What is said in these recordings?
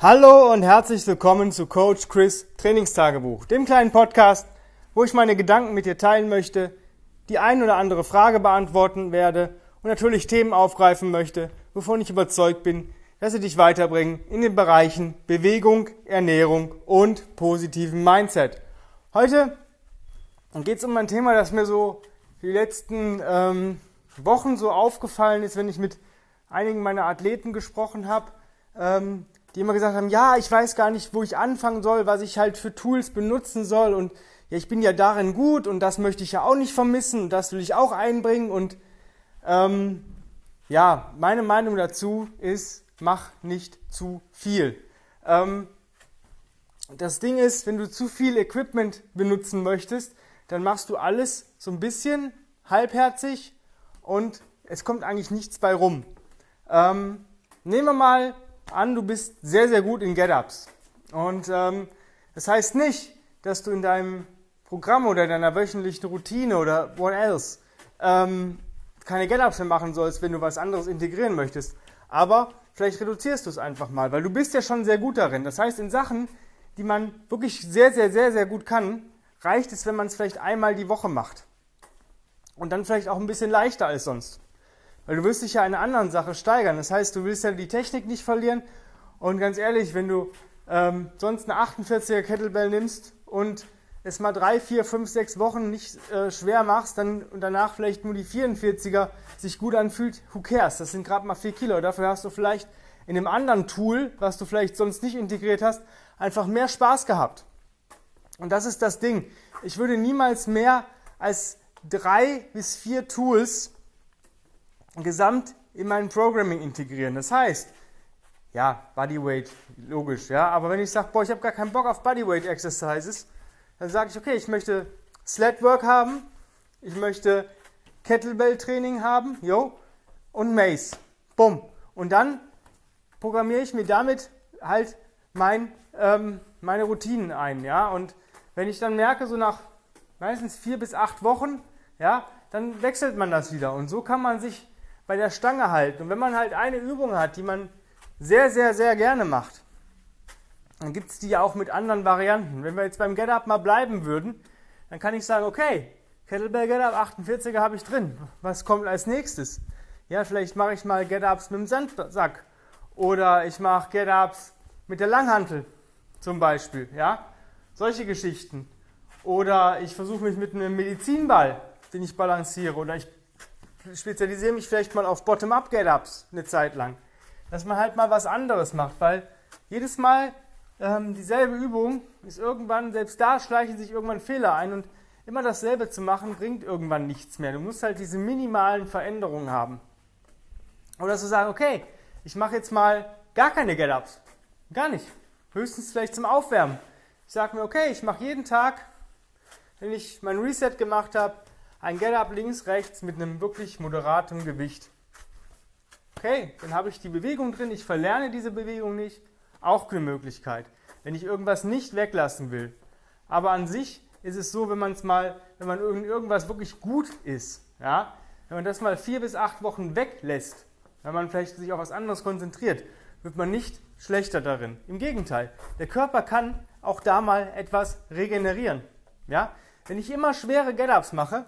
Hallo und herzlich willkommen zu Coach Chris Trainingstagebuch, dem kleinen Podcast, wo ich meine Gedanken mit dir teilen möchte, die ein oder andere Frage beantworten werde und natürlich Themen aufgreifen möchte, wovon ich überzeugt bin, dass sie dich weiterbringen in den Bereichen Bewegung, Ernährung und positiven Mindset. Heute geht es um ein Thema, das mir so die letzten ähm, Wochen so aufgefallen ist, wenn ich mit einigen meiner Athleten gesprochen habe. Ähm, die immer gesagt haben, ja, ich weiß gar nicht, wo ich anfangen soll, was ich halt für Tools benutzen soll und ja, ich bin ja darin gut und das möchte ich ja auch nicht vermissen und das will ich auch einbringen und ähm, ja, meine Meinung dazu ist, mach nicht zu viel. Ähm, das Ding ist, wenn du zu viel Equipment benutzen möchtest, dann machst du alles so ein bisschen halbherzig und es kommt eigentlich nichts bei rum. Ähm, nehmen wir mal an, du bist sehr, sehr gut in Get-Ups. Und ähm, das heißt nicht, dass du in deinem Programm oder deiner wöchentlichen Routine oder what else ähm, keine Get-Ups mehr machen sollst, wenn du was anderes integrieren möchtest. Aber vielleicht reduzierst du es einfach mal, weil du bist ja schon sehr gut darin. Das heißt, in Sachen, die man wirklich sehr, sehr, sehr, sehr gut kann, reicht es, wenn man es vielleicht einmal die Woche macht. Und dann vielleicht auch ein bisschen leichter als sonst. Weil du wirst dich ja in einer anderen Sache steigern. Das heißt, du willst ja die Technik nicht verlieren. Und ganz ehrlich, wenn du ähm, sonst eine 48er Kettlebell nimmst und es mal drei, vier, fünf, sechs Wochen nicht äh, schwer machst, dann und danach vielleicht nur die 44er sich gut anfühlt, who cares? Das sind gerade mal vier Kilo. Dafür hast du vielleicht in einem anderen Tool, was du vielleicht sonst nicht integriert hast, einfach mehr Spaß gehabt. Und das ist das Ding. Ich würde niemals mehr als drei bis vier Tools gesamt in mein Programming integrieren. Das heißt, ja, Bodyweight, logisch, ja, aber wenn ich sage, boah, ich habe gar keinen Bock auf Bodyweight Exercises, dann sage ich, okay, ich möchte Sledwork haben, ich möchte Kettlebell Training haben, jo, und Mace. Bumm. Und dann programmiere ich mir damit halt mein, ähm, meine Routinen ein, ja, und wenn ich dann merke, so nach meistens vier bis acht Wochen, ja, dann wechselt man das wieder. Und so kann man sich bei der Stange halten. Und wenn man halt eine Übung hat, die man sehr, sehr, sehr gerne macht, dann gibt es die ja auch mit anderen Varianten. Wenn wir jetzt beim Get Up mal bleiben würden, dann kann ich sagen, okay, Kettlebell Get Up 48er habe ich drin. Was kommt als nächstes? Ja, vielleicht mache ich mal Get Ups mit dem Sandsack. Oder ich mache Get Ups mit der Langhantel zum Beispiel. Ja, solche Geschichten. Oder ich versuche mich mit einem Medizinball, den ich balanciere. Oder ich spezialisiere mich vielleicht mal auf Bottom-up-Get-Ups eine Zeit lang. Dass man halt mal was anderes macht, weil jedes Mal ähm, dieselbe Übung ist irgendwann, selbst da schleichen sich irgendwann Fehler ein und immer dasselbe zu machen bringt irgendwann nichts mehr. Du musst halt diese minimalen Veränderungen haben. Oder zu sagen, okay, ich mache jetzt mal gar keine Get-Ups. Gar nicht. Höchstens vielleicht zum Aufwärmen. Ich sage mir, okay, ich mache jeden Tag, wenn ich mein Reset gemacht habe, ein Get-Up links, rechts mit einem wirklich moderaten Gewicht. Okay, dann habe ich die Bewegung drin, ich verlerne diese Bewegung nicht. Auch eine Möglichkeit, wenn ich irgendwas nicht weglassen will. Aber an sich ist es so, wenn man es mal, wenn man irgendwas wirklich gut ist, ja, wenn man das mal vier bis acht Wochen weglässt, wenn man vielleicht sich auf was anderes konzentriert, wird man nicht schlechter darin. Im Gegenteil, der Körper kann auch da mal etwas regenerieren. Ja? Wenn ich immer schwere Get-Ups mache,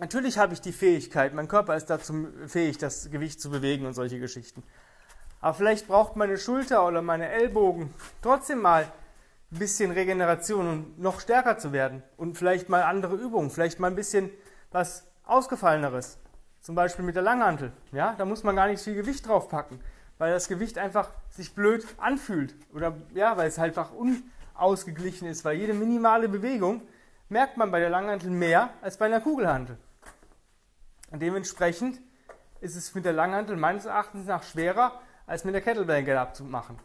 Natürlich habe ich die Fähigkeit, mein Körper ist dazu fähig, das Gewicht zu bewegen und solche Geschichten. Aber vielleicht braucht meine Schulter oder meine Ellbogen trotzdem mal ein bisschen Regeneration, um noch stärker zu werden. Und vielleicht mal andere Übungen, vielleicht mal ein bisschen was Ausgefalleneres. Zum Beispiel mit der Langhantel. Ja, da muss man gar nicht viel Gewicht drauf packen, weil das Gewicht einfach sich blöd anfühlt. Oder ja, weil es halt einfach unausgeglichen ist, weil jede minimale Bewegung merkt man bei der Langhantel mehr als bei einer Kugelhantel. Und dementsprechend ist es mit der Langhantel meines Erachtens nach schwerer, als mit der Kettlebell Get-Up zu machen.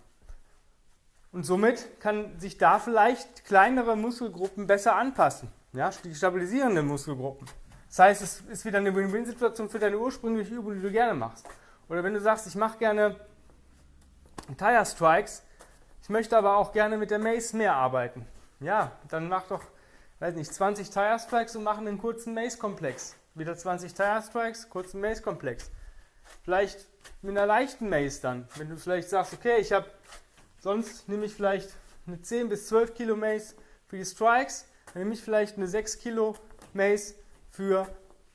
Und somit kann sich da vielleicht kleinere Muskelgruppen besser anpassen. Ja, die stabilisierenden Muskelgruppen. Das heißt, es ist wieder eine Win-Win-Situation für deine ursprüngliche Übung, die du gerne machst. Oder wenn du sagst, ich mache gerne Tire Strikes, ich möchte aber auch gerne mit der Mace mehr arbeiten. Ja, dann mach doch, weiß nicht, 20 Tire Strikes und mach einen kurzen Mace-Komplex wieder 20 Tire Strikes, kurzen Maze-Komplex. Vielleicht mit einer leichten Maze dann. Wenn du vielleicht sagst, okay, ich habe sonst nehme ich vielleicht eine 10 bis 12 Kilo Mace für die Strikes, dann nehme ich vielleicht eine 6 Kilo Mace für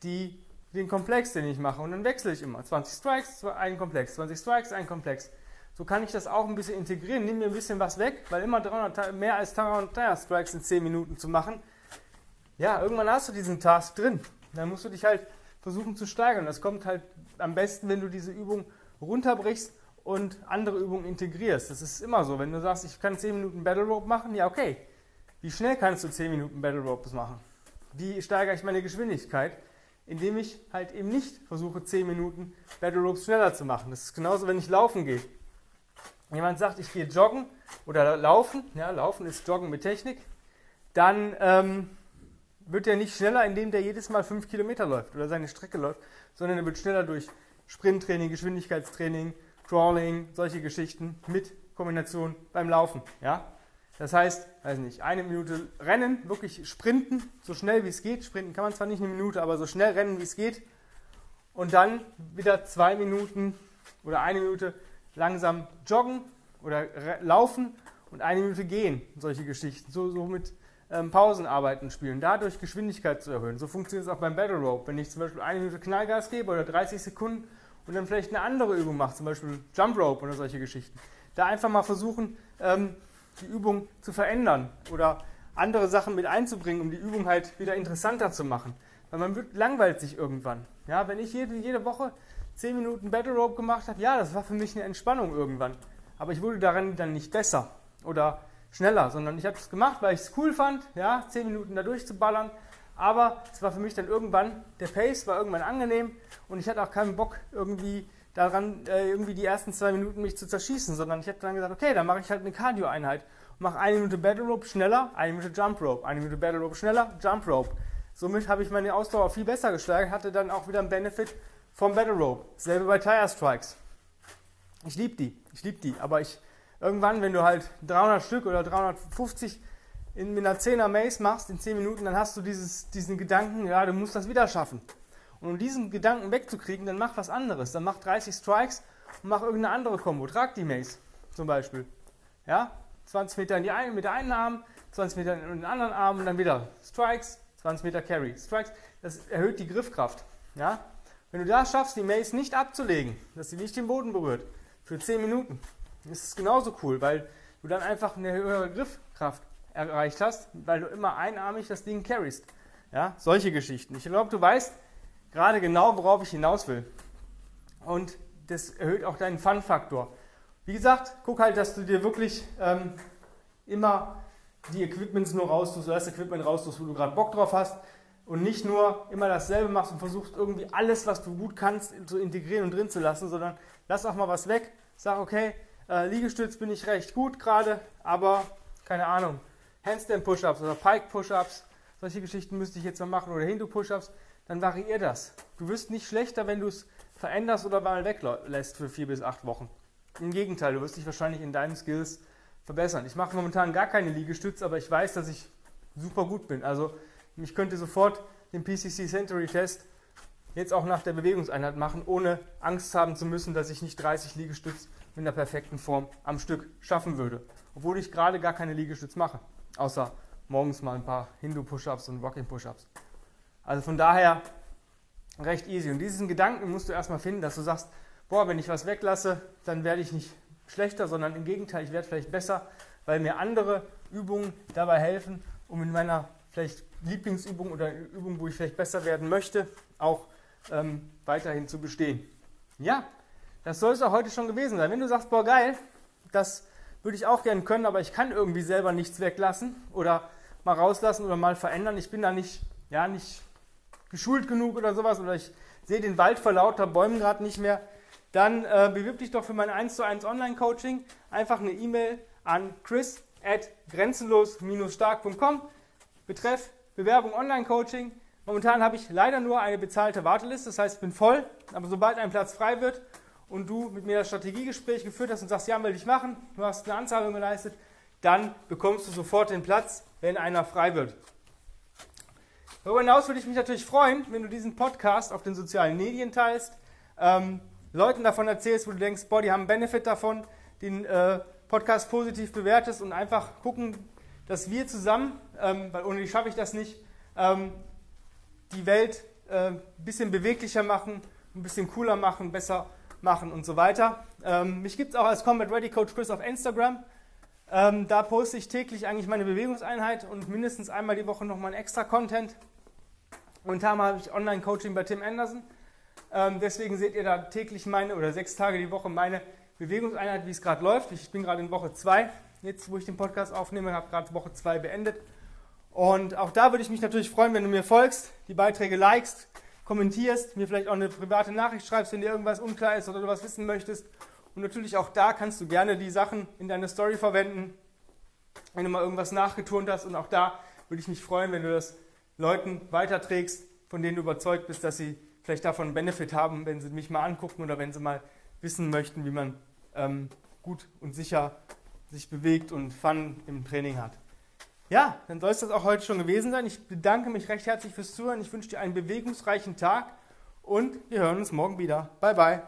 die, den Komplex, den ich mache. Und dann wechsle ich immer. 20 Strikes, ein Komplex, 20 Strikes, ein Komplex. So kann ich das auch ein bisschen integrieren, nehme mir ein bisschen was weg, weil immer 300, mehr als 300 Tire Strikes in 10 Minuten zu machen, ja, irgendwann hast du diesen Task drin. Dann musst du dich halt versuchen zu steigern. Das kommt halt am besten, wenn du diese Übung runterbrichst und andere Übungen integrierst. Das ist immer so. Wenn du sagst, ich kann 10 Minuten Battle Rope machen, ja, okay. Wie schnell kannst du 10 Minuten Battle Ropes machen? Wie steigere ich meine Geschwindigkeit? Indem ich halt eben nicht versuche, 10 Minuten Battle Ropes schneller zu machen. Das ist genauso, wenn ich laufen gehe jemand sagt, ich gehe joggen oder laufen, ja, laufen ist Joggen mit Technik, dann ähm, wird er nicht schneller, indem der jedes Mal fünf Kilometer läuft oder seine Strecke läuft, sondern er wird schneller durch Sprinttraining, Geschwindigkeitstraining, Crawling, solche Geschichten mit Kombination beim Laufen. Ja? Das heißt, weiß nicht, eine Minute rennen, wirklich sprinten, so schnell wie es geht. Sprinten kann man zwar nicht eine Minute, aber so schnell rennen wie es geht. Und dann wieder zwei Minuten oder eine Minute langsam joggen oder laufen und eine Minute gehen. Solche Geschichten. So, so mit ähm, Pausenarbeiten spielen. Dadurch Geschwindigkeit zu erhöhen. So funktioniert es auch beim Battle Rope. Wenn ich zum Beispiel eine Minute Knallgas gebe oder 30 Sekunden und dann vielleicht eine andere Übung mache, zum Beispiel Jump Rope oder solche Geschichten. Da einfach mal versuchen, ähm, die Übung zu verändern oder andere Sachen mit einzubringen, um die Übung halt wieder interessanter zu machen. Weil man wird langweilt sich irgendwann. Ja, wenn ich jede, jede Woche 10 Minuten Battle Rope gemacht habe, ja, das war für mich eine Entspannung irgendwann. Aber ich wurde daran dann nicht besser oder schneller, sondern ich habe es gemacht, weil ich es cool fand, ja, 10 Minuten da durchzuballern. Aber es war für mich dann irgendwann, der Pace war irgendwann angenehm und ich hatte auch keinen Bock irgendwie daran, äh, irgendwie die ersten zwei Minuten mich zu zerschießen, sondern ich habe dann gesagt, okay, dann mache ich halt eine Cardio-Einheit mache eine Minute Battle Rope schneller, eine Minute Jump Rope, eine Minute Battle Rope schneller, Jump Rope. Somit habe ich meine Ausdauer viel besser gesteigert, hatte dann auch wieder einen Benefit vom Battle Rope. Selbe bei Tire Strikes. Ich liebe die, ich liebe die, aber ich irgendwann, wenn du halt 300 Stück oder 350 in, mit einer 10er Mace machst in 10 Minuten, dann hast du dieses, diesen Gedanken, ja, du musst das wieder schaffen. Und um diesen Gedanken wegzukriegen, dann mach was anderes. Dann mach 30 Strikes und mach irgendeine andere Combo. Trag die Mace zum Beispiel. Ja, 20 Meter in die eine, mit einen Arm, 20 Meter in den anderen Arm und dann wieder Strikes, 20 Meter Carry. Strikes, das erhöht die Griffkraft. Ja, wenn du da schaffst, die Mace nicht abzulegen, dass sie nicht den Boden berührt, für 10 Minuten, ist es genauso cool, weil du dann einfach eine höhere Griffkraft erreicht hast, weil du immer einarmig das Ding carryst. Ja, solche Geschichten. Ich glaube, du weißt gerade genau, worauf ich hinaus will. Und das erhöht auch deinen Fun-Faktor. Wie gesagt, guck halt, dass du dir wirklich ähm, immer die Equipments nur raustust, das Equipment raustust, wo du gerade Bock drauf hast und nicht nur immer dasselbe machst und versuchst irgendwie alles, was du gut kannst, zu integrieren und drin zu lassen, sondern lass auch mal was weg. Sag, okay, äh, Liegestütz bin ich recht gut gerade, aber keine Ahnung, Handstand Push-Ups oder Pike Push-Ups, solche Geschichten müsste ich jetzt mal machen oder Hindu Push-Ups, dann variier das. Du wirst nicht schlechter, wenn du es veränderst oder mal weglässt für vier bis acht Wochen. Im Gegenteil, du wirst dich wahrscheinlich in deinen Skills verbessern. Ich mache momentan gar keine Liegestütze, aber ich weiß, dass ich super gut bin. Also ich könnte sofort den PCC Century Test jetzt auch nach der Bewegungseinheit machen, ohne Angst haben zu müssen, dass ich nicht 30 Liegestütz mit einer perfekten Form am Stück schaffen würde. Obwohl ich gerade gar keine Liegestütz mache. Außer morgens mal ein paar Hindu-Push-Ups und Rocking-Push-Ups. Also von daher recht easy. Und diesen Gedanken musst du erstmal finden, dass du sagst, boah, wenn ich was weglasse, dann werde ich nicht schlechter, sondern im Gegenteil, ich werde vielleicht besser, weil mir andere Übungen dabei helfen, um in meiner vielleicht Lieblingsübung oder Übung, wo ich vielleicht besser werden möchte, auch ähm, weiterhin zu bestehen. Ja, das soll es auch heute schon gewesen sein. Wenn du sagst, boah, geil, das würde ich auch gerne können, aber ich kann irgendwie selber nichts weglassen oder mal rauslassen oder mal verändern. Ich bin da nicht, ja, nicht geschult genug oder sowas oder ich sehe den Wald vor lauter Bäumen gerade nicht mehr. Dann äh, bewirb dich doch für mein 1 zu 1 Online-Coaching. Einfach eine E-Mail an chris at grenzenlos-stark.com. Betreff Bewerbung Online-Coaching. Momentan habe ich leider nur eine bezahlte Warteliste, das heißt, ich bin voll. Aber sobald ein Platz frei wird und du mit mir das Strategiegespräch geführt hast und sagst, ja, will ich machen, du hast eine Anzahlung geleistet, dann bekommst du sofort den Platz, wenn einer frei wird. Darüber hinaus würde ich mich natürlich freuen, wenn du diesen Podcast auf den sozialen Medien teilst, ähm, Leuten davon erzählst, wo du denkst, boah, die haben einen Benefit davon, den äh, Podcast positiv bewertest und einfach gucken, dass wir zusammen, ähm, weil ohne die schaffe ich das nicht, ähm, die Welt äh, ein bisschen beweglicher machen, ein bisschen cooler machen, besser machen und so weiter. Ähm, mich gibt es auch als Combat Ready Coach Chris auf Instagram. Ähm, da poste ich täglich eigentlich meine Bewegungseinheit und mindestens einmal die Woche nochmal ein extra Content. Momentan habe ich Online-Coaching bei Tim Anderson. Ähm, deswegen seht ihr da täglich meine oder sechs Tage die Woche meine Bewegungseinheit, wie es gerade läuft. Ich bin gerade in Woche 2, jetzt wo ich den Podcast aufnehme, habe gerade Woche 2 beendet. Und auch da würde ich mich natürlich freuen, wenn du mir folgst, die Beiträge likest, kommentierst, mir vielleicht auch eine private Nachricht schreibst, wenn dir irgendwas unklar ist oder du was wissen möchtest. Und natürlich auch da kannst du gerne die Sachen in deiner Story verwenden, wenn du mal irgendwas nachgeturnt hast. Und auch da würde ich mich freuen, wenn du das Leuten weiterträgst, von denen du überzeugt bist, dass sie vielleicht davon einen Benefit haben, wenn sie mich mal angucken oder wenn sie mal wissen möchten, wie man ähm, gut und sicher sich bewegt und Fun im Training hat. Ja, dann soll es das auch heute schon gewesen sein. Ich bedanke mich recht herzlich fürs Zuhören. Ich wünsche dir einen bewegungsreichen Tag und wir hören uns morgen wieder. Bye, bye.